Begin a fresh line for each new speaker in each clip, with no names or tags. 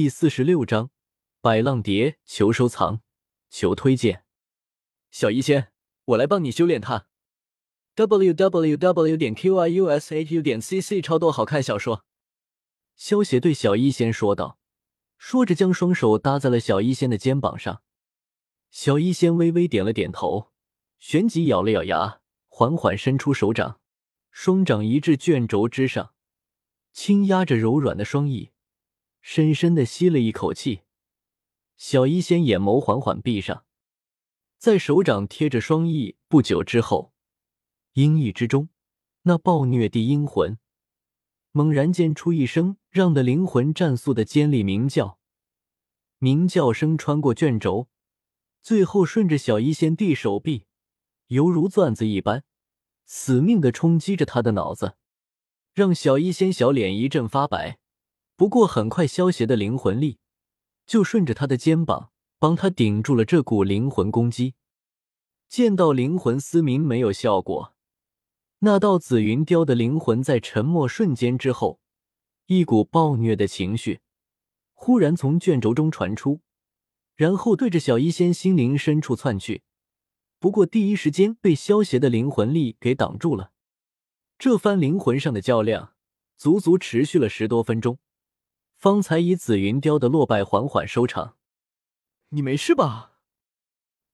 第四十六章，百浪蝶，求收藏，求推荐。小医仙，我来帮你修炼它。w w w 点 q i u s h u 点 c c 超多好看小说。萧邪对小医仙说道，说着将双手搭在了小医仙的肩膀上。小医仙微微点了点头，旋即咬了咬牙，缓缓伸出手掌，双掌移至卷轴之上，轻压着柔软的双翼。深深的吸了一口气，小医仙眼眸缓缓闭上，在手掌贴着双翼不久之后，阴翼之中那暴虐的阴魂猛然间出一声让的灵魂战速的尖利鸣叫，鸣叫声穿过卷轴，最后顺着小医仙地手臂，犹如钻子一般，死命的冲击着他的脑子，让小医仙小脸一阵发白。不过很快，萧邪的灵魂力就顺着他的肩膀，帮他顶住了这股灵魂攻击。见到灵魂嘶鸣没有效果，那道紫云雕的灵魂在沉默瞬间之后，一股暴虐的情绪忽然从卷轴中传出，然后对着小医仙心灵深处窜去。不过第一时间被萧邪的灵魂力给挡住了。这番灵魂上的较量，足足持续了十多分钟。方才以紫云雕的落败缓缓收场。你没事吧？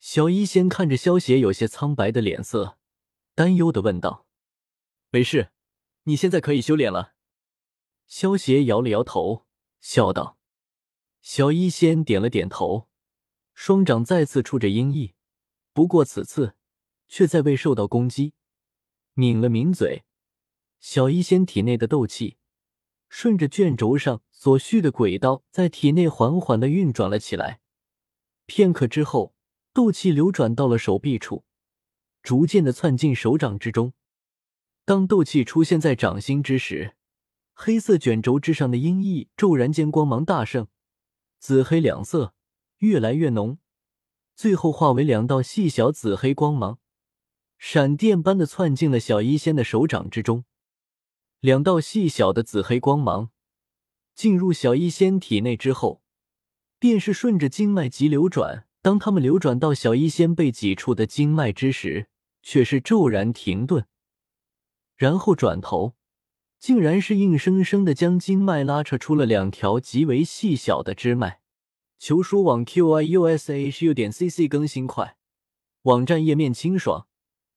小医仙看着萧邪有些苍白的脸色，担忧的问道：“没事，你现在可以修炼了。”萧邪摇了摇头，笑道：“小医仙点了点头，双掌再次触着阴翼，不过此次却再未受到攻击，抿了抿嘴，小医仙体内的斗气。”顺着卷轴上所需的轨道，在体内缓缓的运转了起来。片刻之后，斗气流转到了手臂处，逐渐的窜进手掌之中。当斗气出现在掌心之时，黑色卷轴之上的阴翳骤然间光芒大盛，紫黑两色越来越浓，最后化为两道细小紫黑光芒，闪电般的窜进了小医仙的手掌之中。两道细小的紫黑光芒进入小医仙体内之后，便是顺着经脉急流转。当他们流转到小医仙被挤出的经脉之时，却是骤然停顿，然后转头，竟然是硬生生的将经脉拉扯出了两条极为细小的支脉。求书网 q i u s h u 点 c c 更新快，网站页面清爽，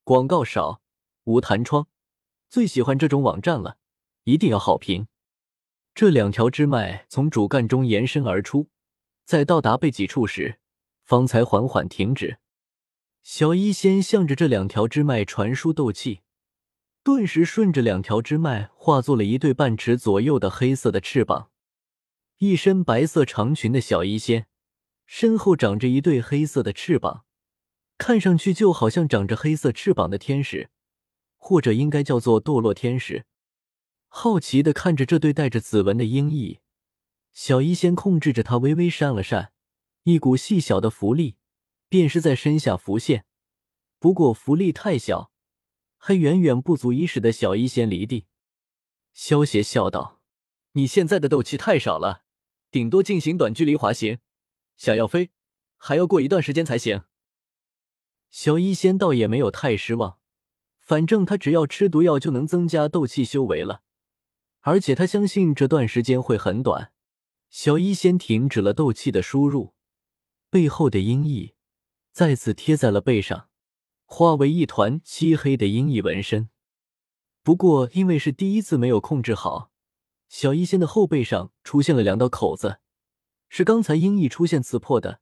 广告少，无弹窗。最喜欢这种网站了，一定要好评。这两条支脉从主干中延伸而出，在到达背脊处时，方才缓缓停止。小医仙向着这两条支脉传输斗气，顿时顺着两条支脉化作了一对半尺左右的黑色的翅膀。一身白色长裙的小医仙，身后长着一对黑色的翅膀，看上去就好像长着黑色翅膀的天使。或者应该叫做堕落天使。好奇的看着这对带着紫纹的鹰翼，小医仙控制着它微微扇了扇，一股细小的浮力便是在身下浮现。不过浮力太小，还远远不足以使得小医仙离地。萧邪笑道：“你现在的斗气太少了，顶多进行短距离滑行，想要飞，还要过一段时间才行。”小医仙倒也没有太失望。反正他只要吃毒药就能增加斗气修为了，而且他相信这段时间会很短。小医仙停止了斗气的输入，背后的阴翳再次贴在了背上，化为一团漆黑的阴翳纹身。不过因为是第一次没有控制好，小医仙的后背上出现了两道口子，是刚才阴翳出现刺破的。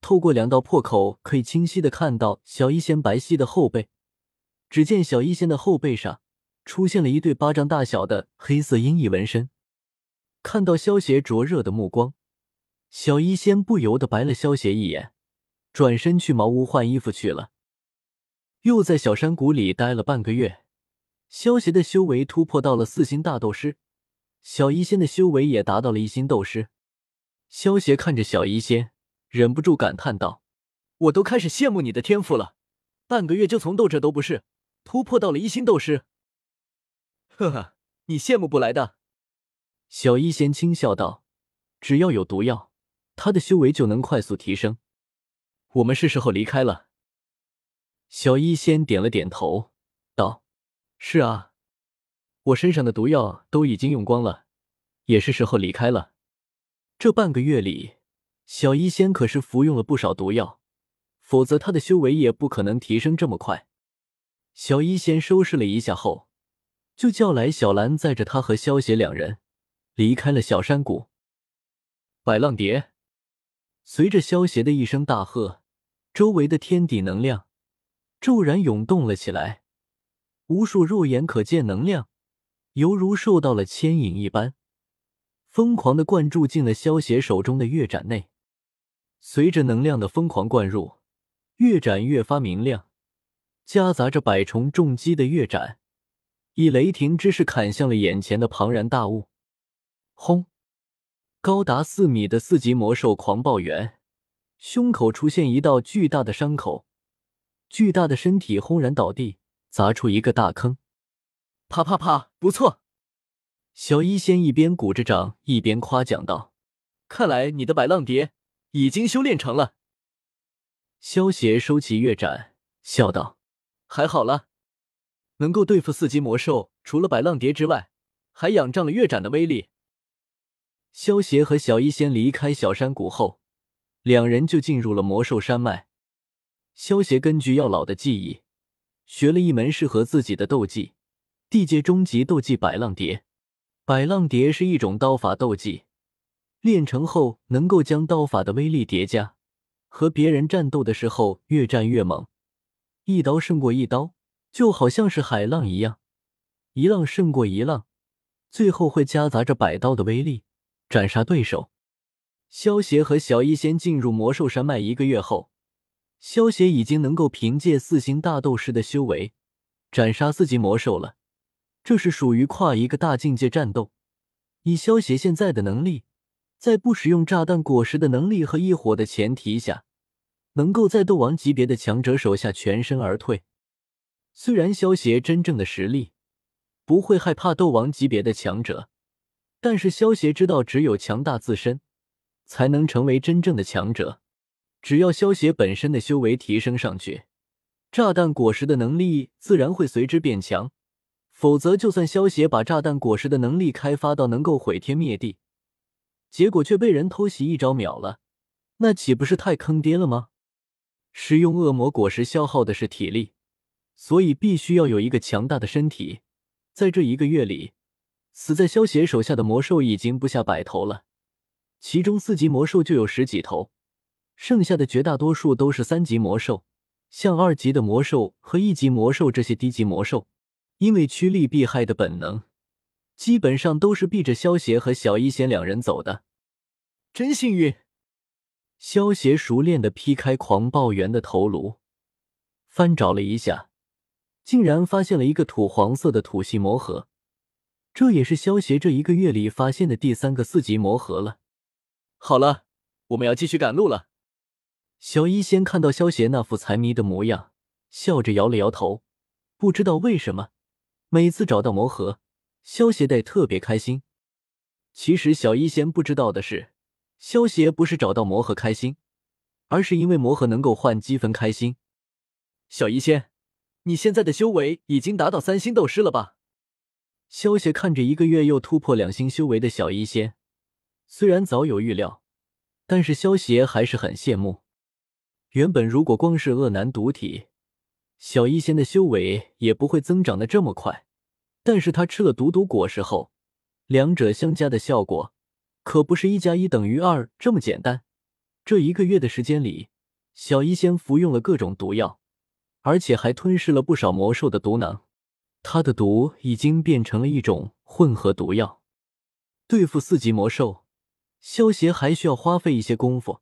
透过两道破口，可以清晰的看到小医仙白皙的后背。只见小医仙的后背上出现了一对巴掌大小的黑色阴翳纹身。看到萧邪灼热的目光，小医仙不由得白了萧邪一眼，转身去茅屋换衣服去了。又在小山谷里待了半个月，萧邪的修为突破到了四星大斗师，小医仙的修为也达到了一星斗师。萧邪看着小医仙，忍不住感叹道：“我都开始羡慕你的天赋了，半个月就从斗者都不是。”突破到了一星斗师，呵呵，你羡慕不来的。小医仙轻笑道：“只要有毒药，他的修为就能快速提升。我们是时候离开了。小医仙点了点头，道：“是啊，我身上的毒药都已经用光了，也是时候离开了。这半个月里，小医仙可是服用了不少毒药，否则他的修为也不可能提升这么快。”小医仙收拾了一下后，就叫来小兰，载着他和萧邪两人离开了小山谷。百浪蝶，随着萧邪的一声大喝，周围的天地能量。骤然涌动了起来，无数肉眼可见能量，犹如受到了牵引一般，疯狂的灌注进了萧邪手中的月斩内。随着能量的疯狂灌入，月斩越发明亮，夹杂着百重重击的月斩，以雷霆之势砍向了眼前的庞然大物。轰！高达四米的四级魔兽狂暴猿，胸口出现一道巨大的伤口。巨大的身体轰然倒地，砸出一个大坑。啪啪啪！不错，小医仙一边鼓着掌，一边夸奖道：“看来你的百浪蝶已经修炼成了。”萧邪收起月斩，笑道：“还好了，能够对付四级魔兽，除了百浪蝶之外，还仰仗了月斩的威力。”萧邪和小医仙离开小山谷后，两人就进入了魔兽山脉。萧协根据药老的记忆，学了一门适合自己的斗技——地阶终极斗技百浪蝶。百浪蝶是一种刀法斗技，练成后能够将刀法的威力叠加，和别人战斗的时候越战越猛，一刀胜过一刀，就好像是海浪一样，一浪胜过一浪，最后会夹杂着百刀的威力斩杀对手。萧协和小医仙进入魔兽山脉一个月后。萧协已经能够凭借四星大斗师的修为斩杀四级魔兽了，这是属于跨一个大境界战斗。以萧协现在的能力，在不使用炸弹果实的能力和异火的前提下，能够在斗王级别的强者手下全身而退。虽然萧协真正的实力不会害怕斗王级别的强者，但是萧协知道，只有强大自身，才能成为真正的强者。只要萧协本身的修为提升上去，炸弹果实的能力自然会随之变强。否则，就算萧协把炸弹果实的能力开发到能够毁天灭地，结果却被人偷袭一招秒了，那岂不是太坑爹了吗？使用恶魔果实消耗的是体力，所以必须要有一个强大的身体。在这一个月里，死在萧协手下的魔兽已经不下百头了，其中四级魔兽就有十几头。剩下的绝大多数都是三级魔兽，像二级的魔兽和一级魔兽这些低级魔兽，因为趋利避害的本能，基本上都是避着萧协和小一仙两人走的。真幸运！萧协熟练的劈开狂暴猿的头颅，翻找了一下，竟然发现了一个土黄色的土系魔核，这也是萧协这一个月里发现的第三个四级魔核了。好了，我们要继续赶路了。小医仙看到萧邪那副财迷的模样，笑着摇了摇头。不知道为什么，每次找到魔盒，萧邪得特别开心。其实小医仙不知道的是，萧邪不是找到魔盒开心，而是因为魔盒能够换积分开心。小医仙，你现在的修为已经达到三星斗师了吧？萧邪看着一个月又突破两星修为的小医仙，虽然早有预料，但是萧邪还是很羡慕。原本如果光是恶男毒体，小医仙的修为也不会增长的这么快。但是他吃了毒毒果实后，两者相加的效果可不是一加一等于二这么简单。这一个月的时间里，小医仙服用了各种毒药，而且还吞噬了不少魔兽的毒囊。他的毒已经变成了一种混合毒药。对付四级魔兽，萧协还需要花费一些功夫。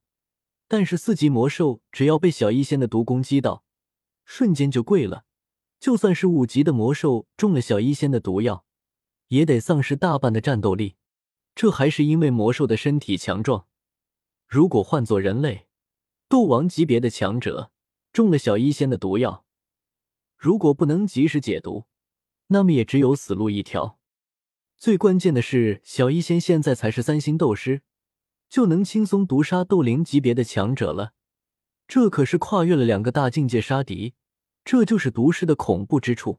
但是四级魔兽只要被小医仙的毒攻击到，瞬间就跪了。就算是五级的魔兽中了小医仙的毒药，也得丧失大半的战斗力。这还是因为魔兽的身体强壮。如果换做人类，斗王级别的强者中了小医仙的毒药，如果不能及时解毒，那么也只有死路一条。最关键的是，小医仙现在才是三星斗师。就能轻松毒杀斗灵级别的强者了。这可是跨越了两个大境界杀敌，这就是毒师的恐怖之处。